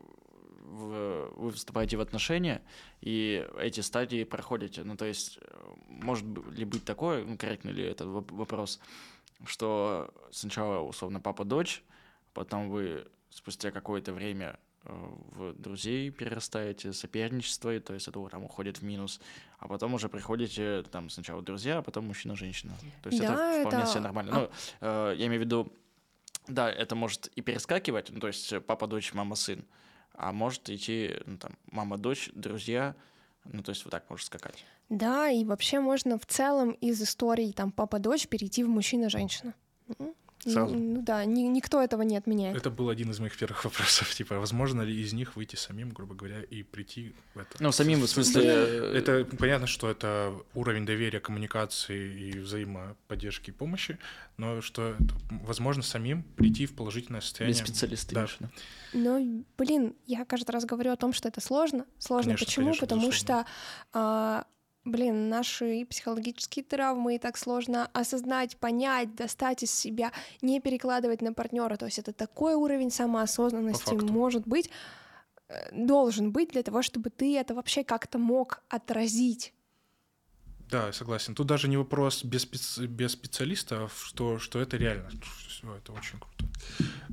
[SPEAKER 1] вы вступаете в отношения, и эти стадии проходите. Ну, то есть, может ли быть такое, ну, корректно ли этот воп- вопрос, что сначала, условно, папа-дочь, потом вы спустя какое-то время в друзей перерастаете, соперничество, и то есть это там уходит в минус, а потом уже приходите там сначала друзья, а потом мужчина-женщина. То есть
[SPEAKER 2] Да,
[SPEAKER 1] это вполне
[SPEAKER 2] это-
[SPEAKER 1] себе нормально.
[SPEAKER 2] а-
[SPEAKER 1] Ну, э, я имею в виду, да, это может и перескакивать, ну, то есть папа-дочь, мама-сын, а может идти, ну, там, мама-дочь, друзья, ну, то есть вот так может скакать.
[SPEAKER 2] Да, и вообще можно в целом из историй там папа-дочь перейти в мужчина-женщина.
[SPEAKER 1] Сразу.
[SPEAKER 2] Ну да, ни- никто этого не отменяет.
[SPEAKER 3] Это был один из моих первых вопросов. Типа, возможно ли из них выйти самим, грубо говоря, и прийти в это?
[SPEAKER 1] Ну, самим, в смысле... э,
[SPEAKER 3] Это понятно, что это уровень доверия, коммуникации и взаимоподдержки и помощи, но что это, возможно самим прийти в положительное
[SPEAKER 1] Без
[SPEAKER 3] состояние.
[SPEAKER 1] специалиста,
[SPEAKER 3] Да.
[SPEAKER 1] виду?
[SPEAKER 2] Но, блин, я каждый раз говорю о том, что это сложно. Сложно
[SPEAKER 3] Конечно,
[SPEAKER 2] почему?
[SPEAKER 3] конечно,
[SPEAKER 2] Потому
[SPEAKER 3] безусловно.
[SPEAKER 2] что, а, блин, наши психологические травмы и так сложно осознать, понять, достать из себя, не перекладывать на партнера. То есть это такой уровень самоосознанности может быть, э, должен быть для того, чтобы ты это вообще как-то мог отразить.
[SPEAKER 3] Да, согласен. Тут даже не вопрос без, специ- без специалиста, что, что это реально. Все, это очень круто.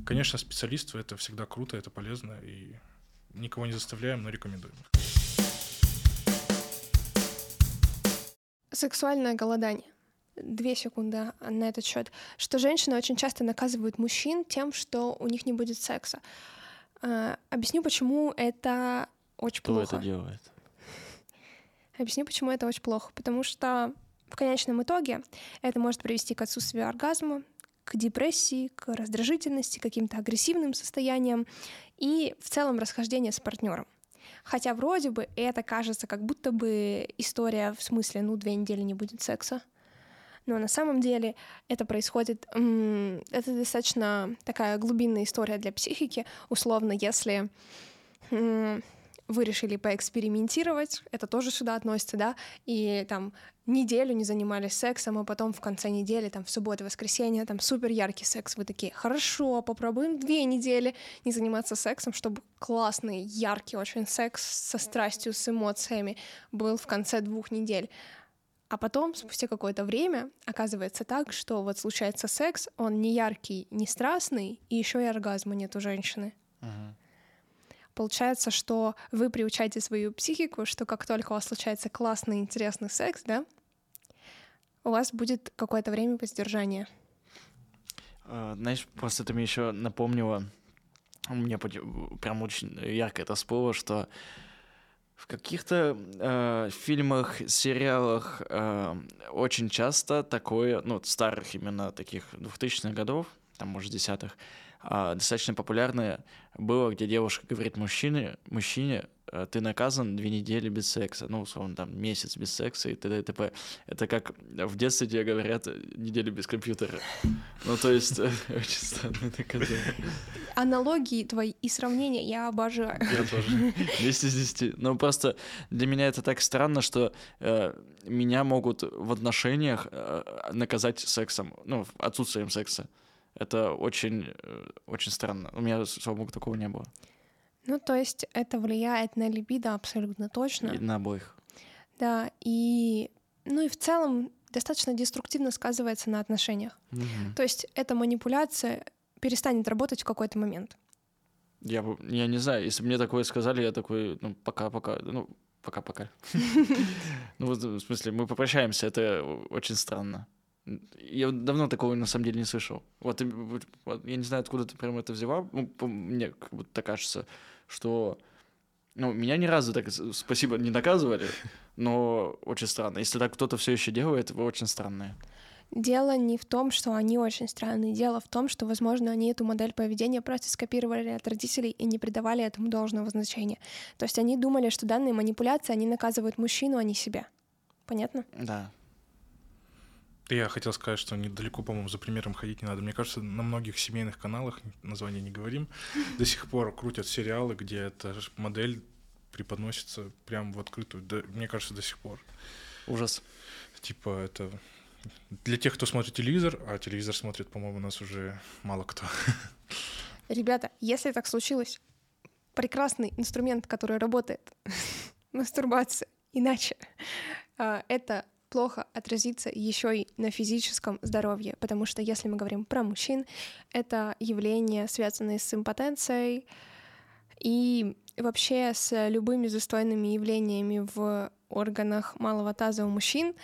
[SPEAKER 3] Конечно, специалисты это всегда круто, это полезно, и никого не заставляем, но рекомендуем.
[SPEAKER 2] Сексуальное голодание. Две секунды на этот счет. Что женщины очень часто наказывают мужчин тем, что у них не будет секса. Э, Объясню, почему это очень
[SPEAKER 1] Кто
[SPEAKER 2] плохо.
[SPEAKER 1] это делает?
[SPEAKER 2] Объясню, почему это очень плохо. Потому что в конечном итоге это может привести к отсутствию оргазма, к депрессии, к раздражительности, к каким-то агрессивным состояниям и в целом расхождение с партнером. Хотя вроде бы это кажется как будто бы история в смысле, ну, две недели не будет секса. Но на самом деле это происходит... Это достаточно такая глубинная история для психики. Условно, если вы решили поэкспериментировать, это тоже сюда относится, да, и там неделю не занимались сексом, а потом в конце недели, там в субботу, воскресенье, там супер яркий секс, вы такие, хорошо, попробуем две недели не заниматься сексом, чтобы классный, яркий очень секс со страстью, с эмоциями был в конце двух недель. А потом, спустя какое-то время, оказывается так, что вот случается секс, он не яркий, не страстный, и еще и оргазма нет у женщины.
[SPEAKER 1] Мгм.
[SPEAKER 2] Получается, что вы приучаете свою психику, что как только у вас случается классный, интересный секс, да, у вас будет какое-то время воздержания.
[SPEAKER 1] А, Знаешь, просто ты мне еще напомнила, мне прям очень ярко это всплыло, что в каких-то э, фильмах, сериалах э, очень часто такое, ну, старых именно таких 2000-х годов, там, может, десятых, а, достаточно популярное было, где девушка говорит мужчине, мужчине, э, ты наказан две недели без секса, ну, условно, там, месяц без секса и т.д. и т.п. Это как в детстве тебе говорят неделю без компьютера. Ну, то есть, э, очень странное наказание.
[SPEAKER 2] Аналогии твои и сравнения я обожаю.
[SPEAKER 1] Я тоже. 10 из 10. Но просто для меня это так странно, что э, меня могут в отношениях э, наказать сексом, ну, отсутствием секса. Это очень, э, очень странно. У меня, слава богу, такого не было.
[SPEAKER 2] Ну, то есть это влияет на либидо абсолютно точно.
[SPEAKER 1] И на обоих.
[SPEAKER 2] Да, и, ну и в целом достаточно деструктивно сказывается на отношениях.
[SPEAKER 1] Мгм.
[SPEAKER 2] То есть эта манипуляция перестанет работать в какой-то момент.
[SPEAKER 1] Я, я не знаю, если бы мне такое сказали, я такой, ну, пока-пока, ну, пока-пока. Ну, в смысле, мы попрощаемся, это очень странно. Я давно такого на самом деле не слышал. Вот, я не знаю, откуда ты прям это взяла. Ну, мне как будто кажется, что... Ну, меня ни разу так, спасибо, не наказывали, но очень странно. Если так кто-то все еще делает, вы очень странные.
[SPEAKER 2] Дело не в том, что они очень странные. Дело в том, что, возможно, они эту модель поведения просто скопировали от родителей и не придавали этому должного значения. То есть они думали, что данные манипуляции, они наказывают мужчину, а не себя. Понятно?
[SPEAKER 1] Да.
[SPEAKER 3] Я хотел сказать, что недалеко, по-моему, за примером ходить не надо. Мне кажется, на многих семейных каналах, название не говорим, до сих пор крутят сериалы, где эта модель преподносится прям в открытую. Да, мне кажется, до сих пор.
[SPEAKER 1] Ужас.
[SPEAKER 3] Типа это для тех, кто смотрит телевизор, а телевизор смотрит, по-моему, у нас уже мало кто.
[SPEAKER 2] Ребята, если так случилось, прекрасный инструмент, который работает, мастурбация, иначе а, это плохо отразится еще и на физическом здоровье, потому что если мы говорим про мужчин, это явления, связанные с импотенцией и вообще с любыми застойными явлениями в органах малого таза у мужчин,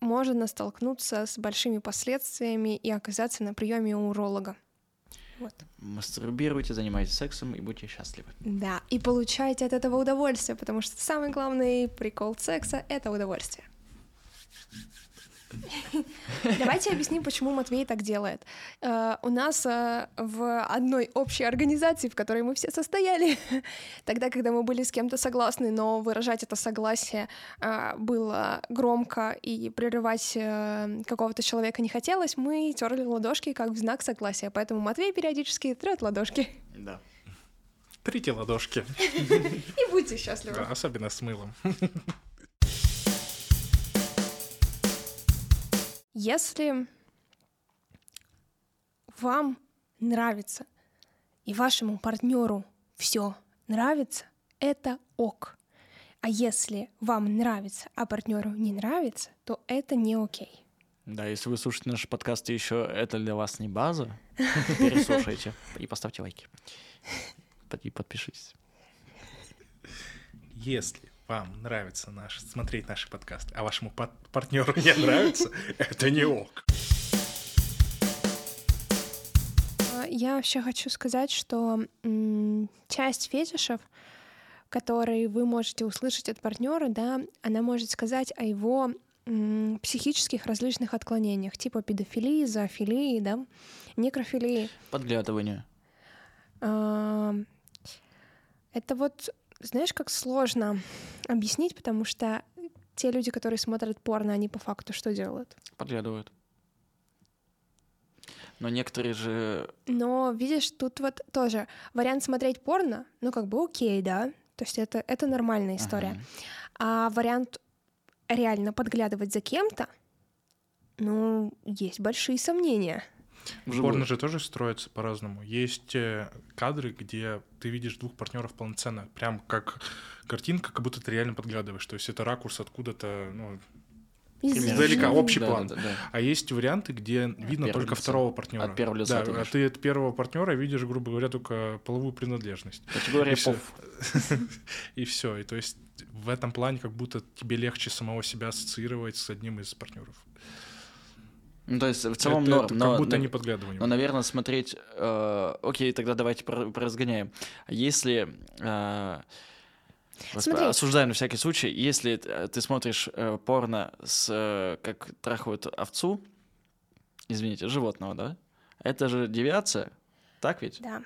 [SPEAKER 2] можно столкнуться с большими последствиями и оказаться на приеме у уролога. Вот.
[SPEAKER 1] Мастурбируйте, занимайтесь сексом и будьте счастливы.
[SPEAKER 2] Да, и получайте от этого удовольствие, потому что самый главный прикол секса — это удовольствие. Давайте объясним, почему Матвей так делает. Э, у нас э, в одной общей организации, в которой мы все состояли, тогда, когда мы были с кем-то согласны, но выражать это согласие э, было громко и прерывать какого-то человека не хотелось, мы терли ладошки как в знак согласия. Поэтому Матвей периодически трет ладошки.
[SPEAKER 1] Да.
[SPEAKER 3] Трите ладошки.
[SPEAKER 2] И будьте счастливы.
[SPEAKER 3] Да, особенно с мылом.
[SPEAKER 2] Если вам нравится и вашему партнеру все нравится, это ок. А если вам нравится, а партнеру не нравится, то это не окей.
[SPEAKER 1] Да, если вы слушаете наш подкаст и еще это для вас не база, переслушайте и поставьте лайки. И подпишитесь.
[SPEAKER 3] Если вам нравится наш, смотреть наши подкасты, а вашему партнеру не нравится, это не ок.
[SPEAKER 2] А, я вообще хочу сказать, что часть фетишев, которые вы можете услышать от партнера, да, она может сказать о его психических различных отклонениях, типа педофилии, зоофилии, да, некрофилии.
[SPEAKER 1] Подглядывание.
[SPEAKER 2] А, это вот знаешь, как сложно объяснить, потому что те люди, которые смотрят порно, они по факту что делают?
[SPEAKER 1] Подглядывают. Но некоторые же...
[SPEAKER 2] Но, видишь, тут вот тоже вариант смотреть порно, ну, как бы окей, да, то есть это, это нормальная история. Ага. А вариант реально подглядывать за кем-то, ну, есть большие сомнения.
[SPEAKER 3] Порно же тоже строится по-разному. Есть э, кадры, где ты видишь двух партнеров полноценно, прям как картинка, как будто ты реально подглядываешь. То есть это ракурс откуда-то, ну, издалека, общий да, план. Да, да, да. А есть варианты, где видно только второго партнера.
[SPEAKER 1] От первого лица.
[SPEAKER 3] Да, а ты от первого партнера видишь, грубо говоря, только половую принадлежность.
[SPEAKER 1] Категория
[SPEAKER 3] и пов. И все. И то есть в этом плане как будто тебе легче самого себя ассоциировать с одним из партнеров.
[SPEAKER 1] Ну, то есть в целом это,
[SPEAKER 3] норм, это но, как будто но, не подглядывание.
[SPEAKER 1] Но, наверное, смотреть... Э, окей, тогда давайте поразгоняем. Если... Э, Смотри. Осуждаю на всякий случай, если ты смотришь э, порно с э, как трахают овцу, извините, животного, да? Это же девиация, так ведь?
[SPEAKER 2] Да,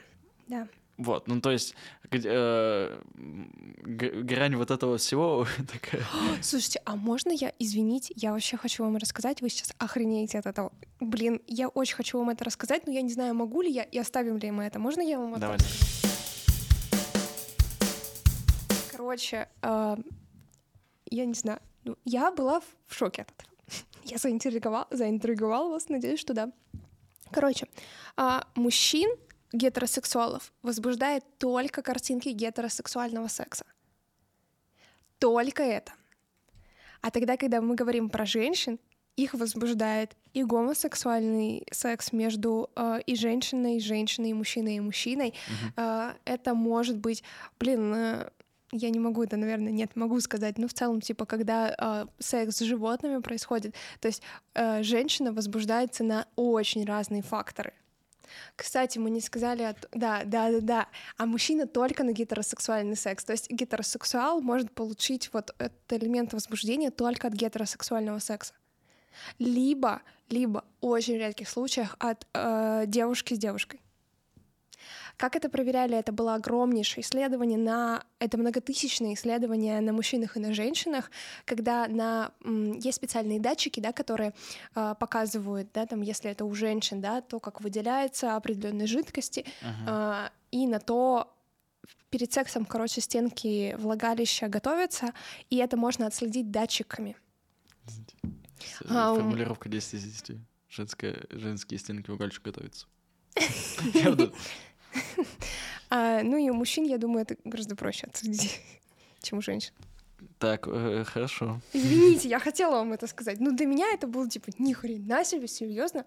[SPEAKER 2] да.
[SPEAKER 1] Вот, ну то есть э, грань вот этого всего такая.
[SPEAKER 2] Слушайте, а можно я, извините, я вообще хочу вам рассказать, вы сейчас охренеете от этого. Блин, я очень хочу вам это рассказать, но я не знаю, могу ли я и оставим ли мы это. Можно я вам это
[SPEAKER 1] Давай.
[SPEAKER 2] Короче, э, я не знаю, ну, я была в шоке от этого. Я заинтриговала, заинтриговала вас, надеюсь, что да. Короче, э, мужчин гетеросексуалов возбуждает только картинки гетеросексуального секса. Только это. А тогда, когда мы говорим про женщин, их возбуждает и гомосексуальный секс между э, и женщиной, и женщиной, и мужчиной, и мужчиной. Mm-hmm. Э, это может быть, блин, э, я не могу это, наверное, нет, могу сказать, но в целом, типа, когда э, секс с животными происходит, то есть э, женщина возбуждается на очень разные факторы. Кстати, мы не сказали, от... да, да, да, да, а мужчина только на гетеросексуальный секс. То есть гетеросексуал может получить вот этот элемент возбуждения только от гетеросексуального секса. Либо, либо в очень редких случаях от э, девушки с девушкой. Как это проверяли? Это было огромнейшее исследование на... Это многотысячное исследование на мужчинах и на женщинах, когда на... есть специальные датчики, да, которые э, показывают, да, там, если это у женщин, да, то, как выделяется определенные жидкости, uh-huh. э, и на то, перед сексом, короче, стенки влагалища готовятся, и это можно отследить датчиками.
[SPEAKER 1] Формулировка 10 из 10. Женская, женские стенки влагалища готовятся.
[SPEAKER 2] А, ну и у мужчин, я думаю, это гораздо проще отследить, чем у женщин.
[SPEAKER 1] Так, э, хорошо.
[SPEAKER 2] Извините, я хотела вам это сказать. Ну, для меня это было типа, ни хрена себе, серьезно.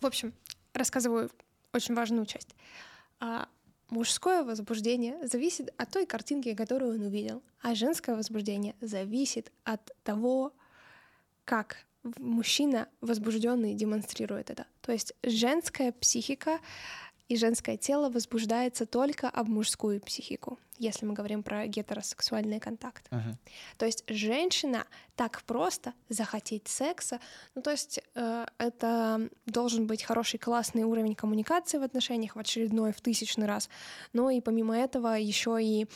[SPEAKER 2] В общем, рассказываю очень важную часть. А, мужское возбуждение зависит от той картинки, которую он увидел, а женское возбуждение зависит от того, как мужчина возбужденный демонстрирует это. То есть женская психика и женское тело возбуждается только об мужскую психику, если мы говорим про гетеросексуальный контакт.
[SPEAKER 1] Мгм.
[SPEAKER 2] То есть женщина так просто захотеть секса, ну то есть э, это должен быть хороший классный уровень коммуникации в отношениях в очередной, в тысячный раз. Но и помимо этого еще и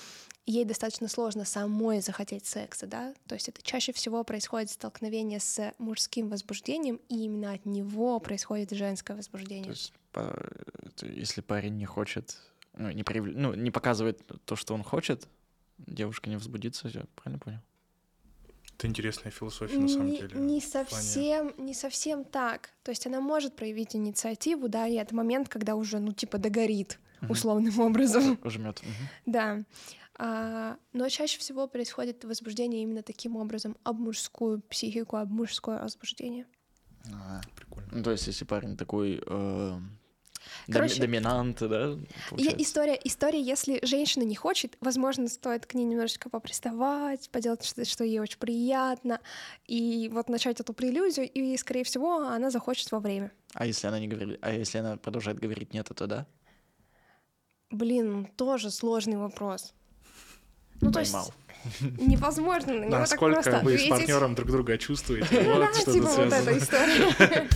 [SPEAKER 2] ей достаточно сложно самой захотеть секса, да, то есть это чаще всего происходит столкновение с мужским возбуждением, и именно от него происходит женское
[SPEAKER 1] То
[SPEAKER 2] возбуждение.
[SPEAKER 1] есть, по- то если парень не хочет, ну, не, проявля- ну, не показывает то, что он хочет, девушка не возбудится, я правильно понял?
[SPEAKER 3] Это интересная философия на самом
[SPEAKER 2] не,
[SPEAKER 3] деле.
[SPEAKER 2] не
[SPEAKER 3] в плане-
[SPEAKER 2] совсем, не совсем так. То есть она может проявить инициативу, да, и это момент, когда уже, ну, типа, догорит
[SPEAKER 1] Мгм.
[SPEAKER 2] условным образом.
[SPEAKER 1] Жмет.
[SPEAKER 2] Да. А, но чаще всего происходит возбуждение именно таким образом, об мужскую психику, об мужское возбуждение.
[SPEAKER 3] Прикольно.
[SPEAKER 1] Ну, то есть, если парень такой э,
[SPEAKER 2] Короче,
[SPEAKER 1] доминант, да,
[SPEAKER 2] И
[SPEAKER 1] получается?
[SPEAKER 2] история, история, если женщина не хочет, возможно, стоит к ней немножечко поприставать, поделать что-то, что ей очень приятно, и вот начать эту прелюдию, и, скорее всего, она захочет во время.
[SPEAKER 1] А если она не говорит, а если она продолжает говорить нет, то да?
[SPEAKER 2] Блин, тоже сложный вопрос. Ну, то есть невозможно на него так
[SPEAKER 3] Насколько
[SPEAKER 2] просто
[SPEAKER 3] вы с партнером друг друга чувствуете? Вот что
[SPEAKER 2] типа вот эта история.